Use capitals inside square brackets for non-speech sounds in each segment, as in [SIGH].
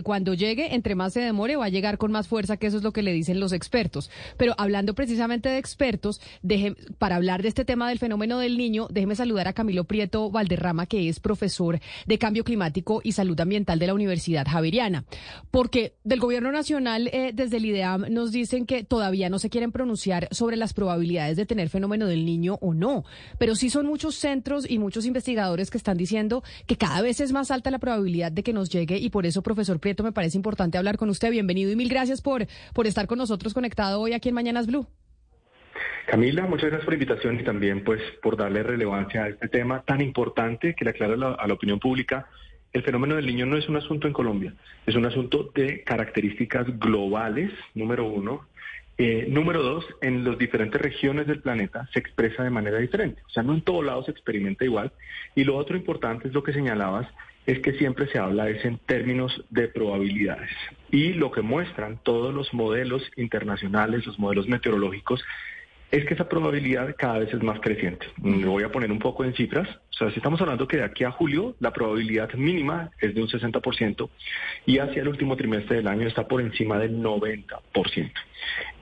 cuando llegue, entre más se demore, va a llegar con más fuerza, que eso es lo que le dicen los expertos. Pero hablando precisamente de expertos, para hablar de este tema del fenómeno del niño, déjeme saludar a Camilo Prieto Valderrama, que es profesor de Cambio Climático y Salud Ambiental de la Universidad Javeriana. Porque del Gobierno Nacional, eh, desde el IDEAM, nos dicen que todavía no se quieren pronunciar sobre las probabilidades de tener fenómeno del niño o no. Pero sí son muchos centros y muchos investigadores que están diciendo que cada vez es más alta la probabilidad de que nos llegue y por eso, profesor Prieto, me parece importante hablar con usted. Bienvenido y mil gracias por, por estar con nosotros conectado hoy aquí en Mañanas Blue. Camila, muchas gracias por la invitación y también pues por darle relevancia a este tema tan importante que le aclara a la opinión pública. El fenómeno del niño no es un asunto en Colombia, es un asunto de características globales, número uno. Eh, número dos, en las diferentes regiones del planeta se expresa de manera diferente. O sea, no en todos lados se experimenta igual. Y lo otro importante es lo que señalabas, es que siempre se habla es en términos de probabilidades. Y lo que muestran todos los modelos internacionales, los modelos meteorológicos, es que esa probabilidad cada vez es más creciente. Lo voy a poner un poco en cifras. O sea, si estamos hablando que de aquí a julio la probabilidad mínima es de un 60% y hacia el último trimestre del año está por encima del 90%.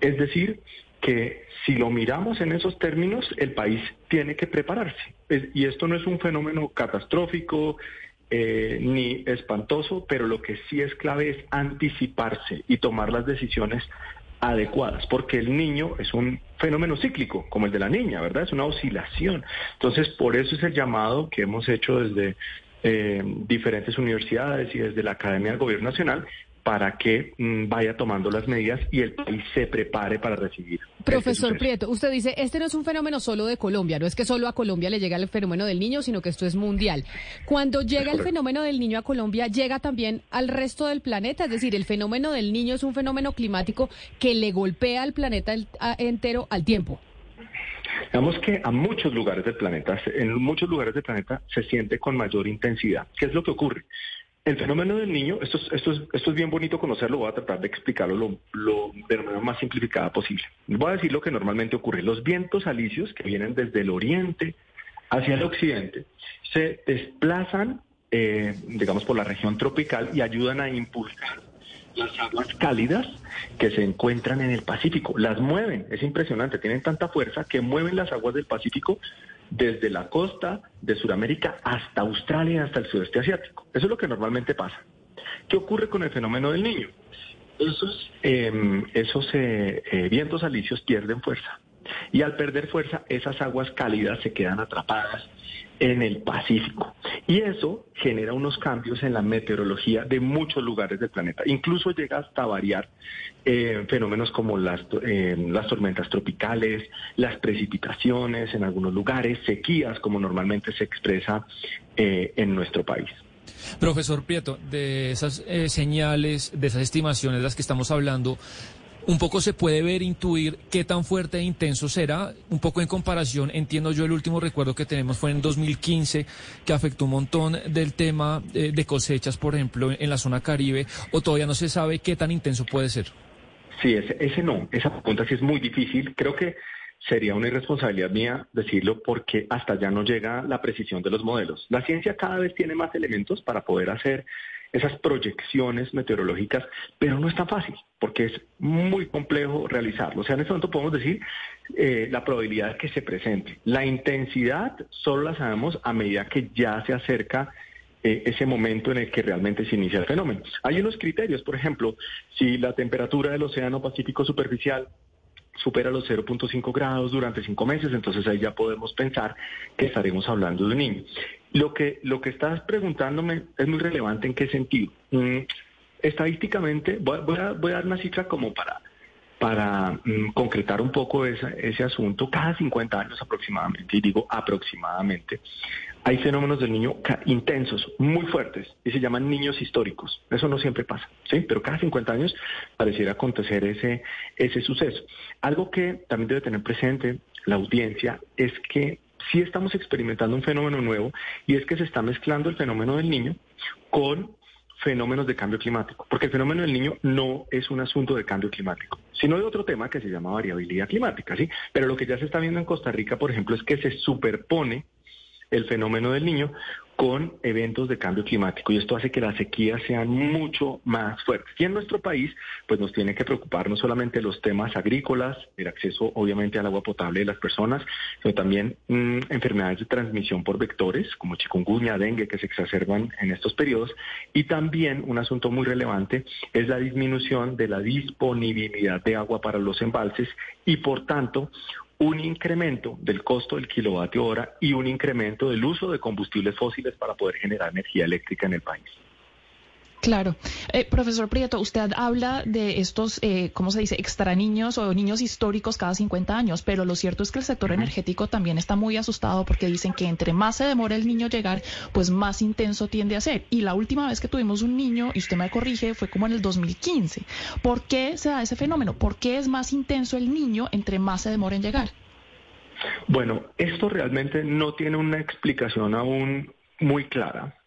Es decir, que si lo miramos en esos términos, el país tiene que prepararse. Y esto no es un fenómeno catastrófico, eh, ni espantoso, pero lo que sí es clave es anticiparse y tomar las decisiones adecuadas, porque el niño es un fenómeno cíclico, como el de la niña, ¿verdad? Es una oscilación. Entonces, por eso es el llamado que hemos hecho desde eh, diferentes universidades y desde la Academia del Gobierno Nacional para que mm, vaya tomando las medidas y el país se prepare para recibir. Profesor Prieto, usted dice, este no es un fenómeno solo de Colombia, no es que solo a Colombia le llega el fenómeno del niño, sino que esto es mundial. Cuando llega el fenómeno del niño a Colombia, llega también al resto del planeta, es decir, el fenómeno del niño es un fenómeno climático que le golpea al planeta entero al tiempo. Digamos que a muchos lugares del planeta, en muchos lugares del planeta se siente con mayor intensidad. ¿Qué es lo que ocurre? El fenómeno del niño, esto es, esto, es, esto es bien bonito conocerlo, voy a tratar de explicarlo lo, de la manera más simplificada posible. Voy a decir lo que normalmente ocurre. Los vientos alisios que vienen desde el oriente hacia el occidente se desplazan, eh, digamos, por la región tropical y ayudan a impulsar las aguas cálidas que se encuentran en el Pacífico. Las mueven, es impresionante, tienen tanta fuerza que mueven las aguas del Pacífico desde la costa de Sudamérica hasta Australia y hasta el sudeste asiático. Eso es lo que normalmente pasa. ¿Qué ocurre con el fenómeno del niño? Esos, em, esos eh, eh, vientos alisios pierden fuerza y al perder fuerza esas aguas cálidas se quedan atrapadas en el Pacífico. Y eso genera unos cambios en la meteorología de muchos lugares del planeta. Incluso llega hasta variar eh, fenómenos como las, eh, las tormentas tropicales, las precipitaciones en algunos lugares, sequías, como normalmente se expresa eh, en nuestro país. Profesor Prieto, de esas señales, de esas estimaciones de las que estamos hablando, un poco se puede ver, intuir qué tan fuerte e intenso será, un poco en comparación, entiendo yo el último recuerdo que tenemos fue en 2015, que afectó un montón del tema eh, de cosechas, por ejemplo, en la zona caribe, o todavía no se sabe qué tan intenso puede ser. Sí, ese, ese no, esa pregunta sí es muy difícil, creo que sería una irresponsabilidad mía decirlo porque hasta ya no llega la precisión de los modelos. La ciencia cada vez tiene más elementos para poder hacer esas proyecciones meteorológicas, pero no es tan fácil, porque es muy complejo realizarlo. O sea, en este momento podemos decir eh, la probabilidad que se presente. La intensidad solo la sabemos a medida que ya se acerca eh, ese momento en el que realmente se inicia el fenómeno. Hay unos criterios, por ejemplo, si la temperatura del Océano Pacífico superficial supera los 0.5 grados durante cinco meses, entonces ahí ya podemos pensar que estaremos hablando de un niño. Lo que, lo que estás preguntándome es muy relevante en qué sentido. Mm, estadísticamente, voy, a, dar una cifra como para, para mm, concretar un poco ese asunto. Cada 50 años aproximadamente, y digo aproximadamente, hay fenómenos del niño intensos, muy fuertes, y se llaman niños históricos. Eso no siempre pasa, ¿sí? Pero cada 50 años pareciera acontecer ese, ese suceso. Algo que también debe tener presente la audiencia es que sí estamos experimentando un fenómeno nuevo y es que se está mezclando el fenómeno del niño con fenómenos de cambio climático, porque el fenómeno del niño no es un asunto de cambio climático, sino de otro tema que se llama variabilidad climática, ¿sí? Pero lo que ya se está viendo en Costa Rica, por ejemplo, es que se superpone el fenómeno del niño con eventos de cambio climático y esto hace que las sequías sean mucho más fuertes. Y en nuestro país, pues nos tiene que preocupar no solamente los temas agrícolas, el acceso obviamente al agua potable de las personas, sino también mm, enfermedades de transmisión por vectores como chikungunya, dengue, que se exacerban en estos periodos. Y también un asunto muy relevante es la disminución de la disponibilidad de agua para los embalses y por tanto un incremento del costo del kilovatio hora y un incremento del uso de combustibles fósiles para poder generar energía eléctrica en el país. Claro. Eh, profesor Prieto, usted habla de estos, eh, ¿cómo se dice?, extra niños o niños históricos cada 50 años, pero lo cierto es que el sector energético también está muy asustado porque dicen que entre más se demora el niño llegar, pues más intenso tiende a ser. Y la última vez que tuvimos un niño, y usted me corrige, fue como en el 2015. ¿Por qué se da ese fenómeno? ¿Por qué es más intenso el niño entre más se demora en llegar? Bueno, esto realmente no tiene una explicación aún muy clara.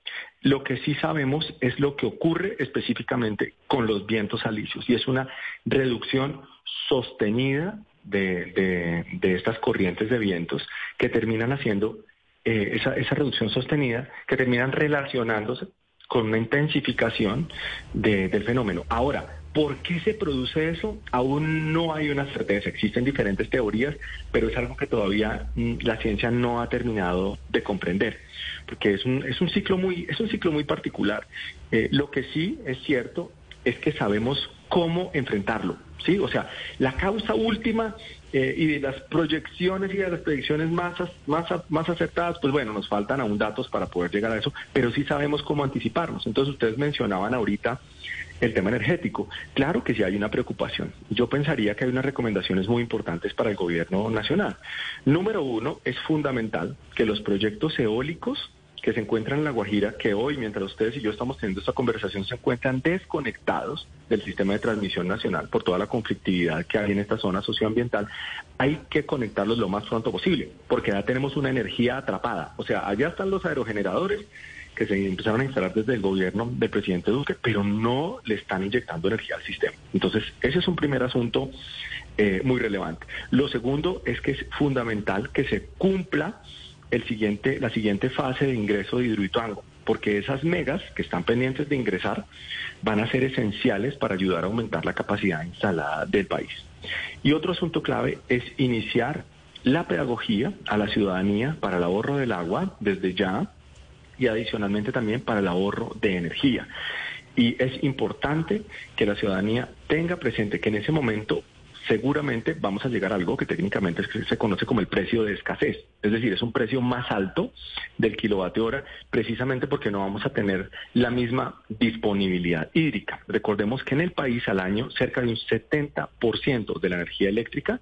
Lo que sí sabemos es lo que ocurre específicamente con los vientos alisios y es una reducción sostenida de, estas corrientes de vientos que terminan haciendo eh, esa, esa reducción sostenida, que terminan relacionándose con una intensificación del fenómeno. Ahora, ¿por qué se produce eso? Aún no hay una certeza. Existen diferentes teorías, pero es algo que todavía mm, la ciencia no ha terminado de comprender porque es un, es un ciclo muy, es un ciclo muy particular. Eh, lo que sí es cierto es que sabemos cómo enfrentarlo, ¿sí? O sea, la causa última eh, y de las proyecciones y de las predicciones más, más, más acertadas, pues bueno, nos faltan aún datos para poder llegar a eso, pero sí sabemos cómo anticiparnos. Entonces ustedes mencionaban ahorita el tema energético. Claro que sí hay una preocupación. Yo pensaría que hay unas recomendaciones muy importantes para el gobierno nacional. Número uno, es fundamental que los proyectos eólicos que se encuentran en La Guajira, que hoy, mientras ustedes y yo estamos teniendo esta conversación, se encuentran desconectados del sistema de transmisión nacional por toda la conflictividad que hay en esta zona socioambiental, hay que conectarlos lo más pronto posible, porque ya tenemos una energía atrapada. O sea, allá están los aerogeneradores que se empezaron a instalar desde el gobierno del presidente Duque, pero no le están inyectando energía al sistema. Entonces, ese es un primer asunto eh, muy relevante. Lo segundo es que es fundamental que se cumpla el siguiente, la siguiente fase de ingreso de Hidroituango, porque esas megas que están pendientes de ingresar van a ser esenciales para ayudar a aumentar la capacidad instalada del país. Y otro asunto clave es iniciar la pedagogía a la ciudadanía para el ahorro del agua desde ya y adicionalmente también para el ahorro de energía. Y es importante que la ciudadanía tenga presente que en ese momento seguramente vamos a llegar a algo que técnicamente se conoce como el precio de escasez. Es decir, es un precio más alto del kilovatio hora precisamente porque no vamos a tener la misma disponibilidad hídrica. Recordemos que en el país al año cerca de un 70% de la energía eléctrica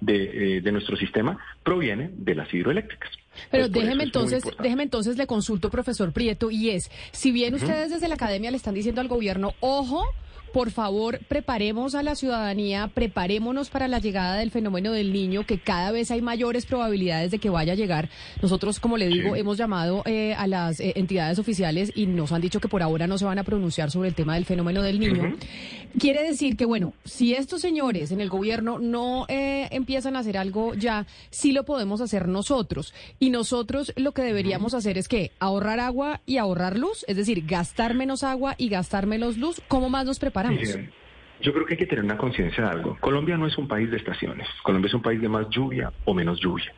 de, eh, de, nuestro sistema proviene de las hidroeléctricas. Pero déjeme entonces, déjeme entonces le consulto, profesor Prieto, y es, si bien ustedes desde la academia le están diciendo al gobierno, ojo, por favor, preparemos a la ciudadanía, preparémonos para la llegada del fenómeno del niño, que cada vez hay mayores probabilidades de que vaya a llegar. Nosotros, como le digo, hemos llamado eh, a las eh, entidades oficiales y nos han dicho que por ahora no se van a pronunciar sobre el tema del fenómeno del niño. Quiere decir que, bueno, si estos señores en el gobierno no eh, empiezan a hacer algo ya, sí lo podemos hacer nosotros. Y nosotros lo que deberíamos hacer es que ahorrar agua y ahorrar luz, es decir, gastar menos agua y gastar menos luz. ¿Cómo más nos preparamos? Yo creo que hay que tener una conciencia de algo. Colombia no es un país de estaciones. Colombia es un país de más lluvia o menos lluvia.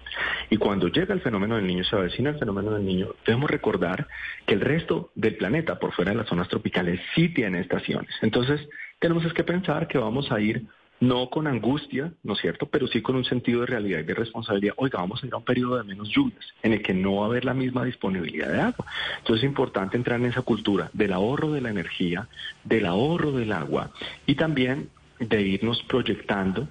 Y cuando llega el fenómeno del niño, se avecina el fenómeno del niño, debemos recordar que el resto del planeta, por fuera de las zonas tropicales, sí tiene estaciones. Entonces, tenemos que pensar que vamos a ir no con angustia, ¿no es cierto?, pero sí con un sentido de realidad y de responsabilidad. Oiga, vamos a ir a un periodo de menos lluvias, en el que no va a haber la misma disponibilidad de agua. Entonces es importante entrar en esa cultura del ahorro de la energía, del ahorro del agua y también de irnos proyectando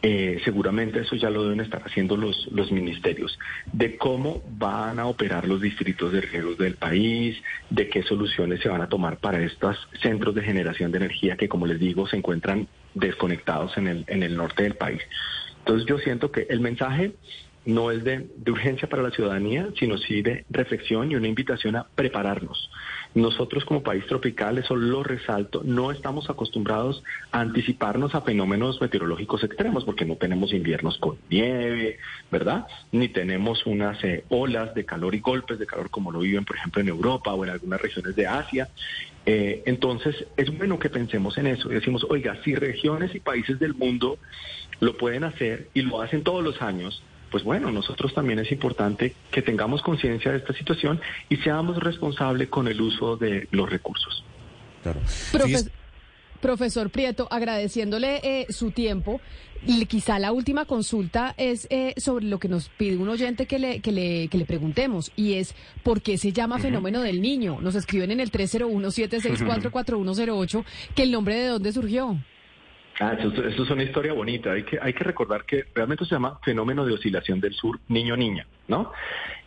eh, seguramente eso ya lo deben estar haciendo los, los ministerios, de cómo van a operar los distritos de riegos del país, de qué soluciones se van a tomar para estos centros de generación de energía que, como les digo, se encuentran desconectados en el, en el norte del país. Entonces yo siento que el mensaje no es de, urgencia para la ciudadanía, sino sí de reflexión y una invitación a prepararnos. Nosotros como país tropical, eso lo resalto, no estamos acostumbrados a anticiparnos a fenómenos meteorológicos extremos porque no tenemos inviernos con nieve, ¿verdad? Ni tenemos unas eh, olas de calor y golpes de calor como lo viven, por ejemplo, en Europa o en algunas regiones de Asia. Eh, entonces, es bueno que pensemos en eso y decimos, oiga, si regiones y países del mundo lo pueden hacer y lo hacen todos los años, pues bueno, nosotros también es importante que tengamos conciencia de esta situación y seamos responsables con el uso de los recursos. Claro. Profesor Prieto, agradeciéndole eh, su tiempo, y quizá la última consulta es eh, sobre lo que nos pide un oyente que le, que le, que le preguntemos, y es ¿por qué se llama fenómeno del niño? Nos escriben en el 301-764-4108 que el nombre de dónde surgió. Ah, eso, es una historia bonita. Hay que, hay que recordar que realmente se llama fenómeno de oscilación del sur niño-niña, ¿no?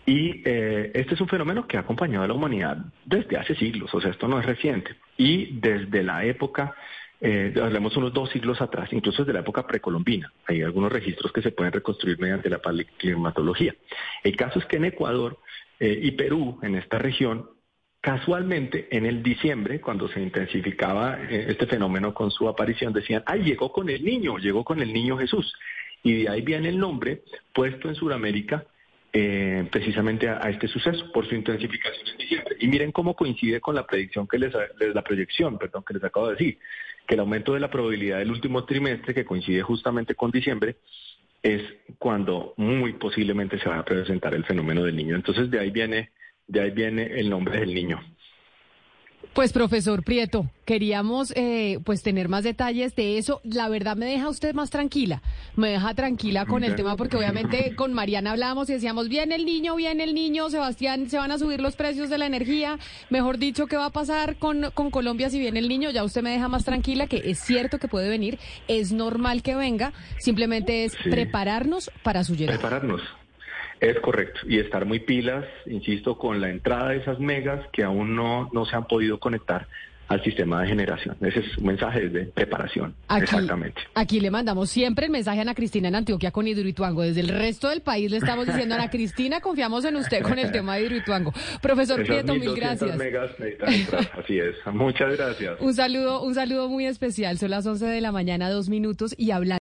Y eh, este es un fenómeno que ha acompañado a la humanidad desde hace siglos, o sea, esto no es reciente. Y desde la época, eh, hablemos unos dos siglos atrás, incluso desde la época precolombina, hay algunos registros que se pueden reconstruir mediante la climatología. El caso es que en Ecuador eh, y Perú, en esta región, Casualmente, en el diciembre, cuando se intensificaba eh, este fenómeno con su aparición, decían, ay, llegó con el niño, llegó con el niño Jesús. Y de ahí viene el nombre puesto en Sudamérica eh, precisamente a, este suceso por su intensificación en diciembre. Y miren cómo coincide con la predicción que les, la proyección, perdón, que les acabo de decir, que el aumento de la probabilidad del último trimestre, que coincide justamente con diciembre, es cuando muy posiblemente se va a presentar el fenómeno del niño. Entonces de ahí viene de ahí viene el nombre del niño. Pues profesor Prieto, queríamos eh, pues tener más detalles de eso. La verdad me deja usted más tranquila, me deja tranquila con el tema porque obviamente [LAUGHS] con Mariana hablábamos y decíamos, viene el niño, viene el niño, Sebastián, se van a subir los precios de la energía, mejor dicho, ¿qué va a pasar con, con Colombia si viene el niño? Ya usted me deja más tranquila que es cierto que puede venir, es normal que venga, simplemente es prepararnos para su llegada. Prepararnos. Es correcto. Y estar muy pilas, insisto, con la entrada de esas megas que aún no, no se han podido conectar al sistema de generación. Ese es un mensaje de preparación. Exactamente. Aquí le mandamos siempre el mensaje a Ana Cristina en Antioquia con Hidroituango. Desde el resto del país le estamos diciendo, Ana Cristina, confiamos en usted con el [LAUGHS] tema de Hidroituango. Profesor Prieto, mil gracias. Megas [LAUGHS] Así es. Muchas gracias. Un saludo, un saludo muy especial. Son las 11 de la mañana, dos minutos y hablando.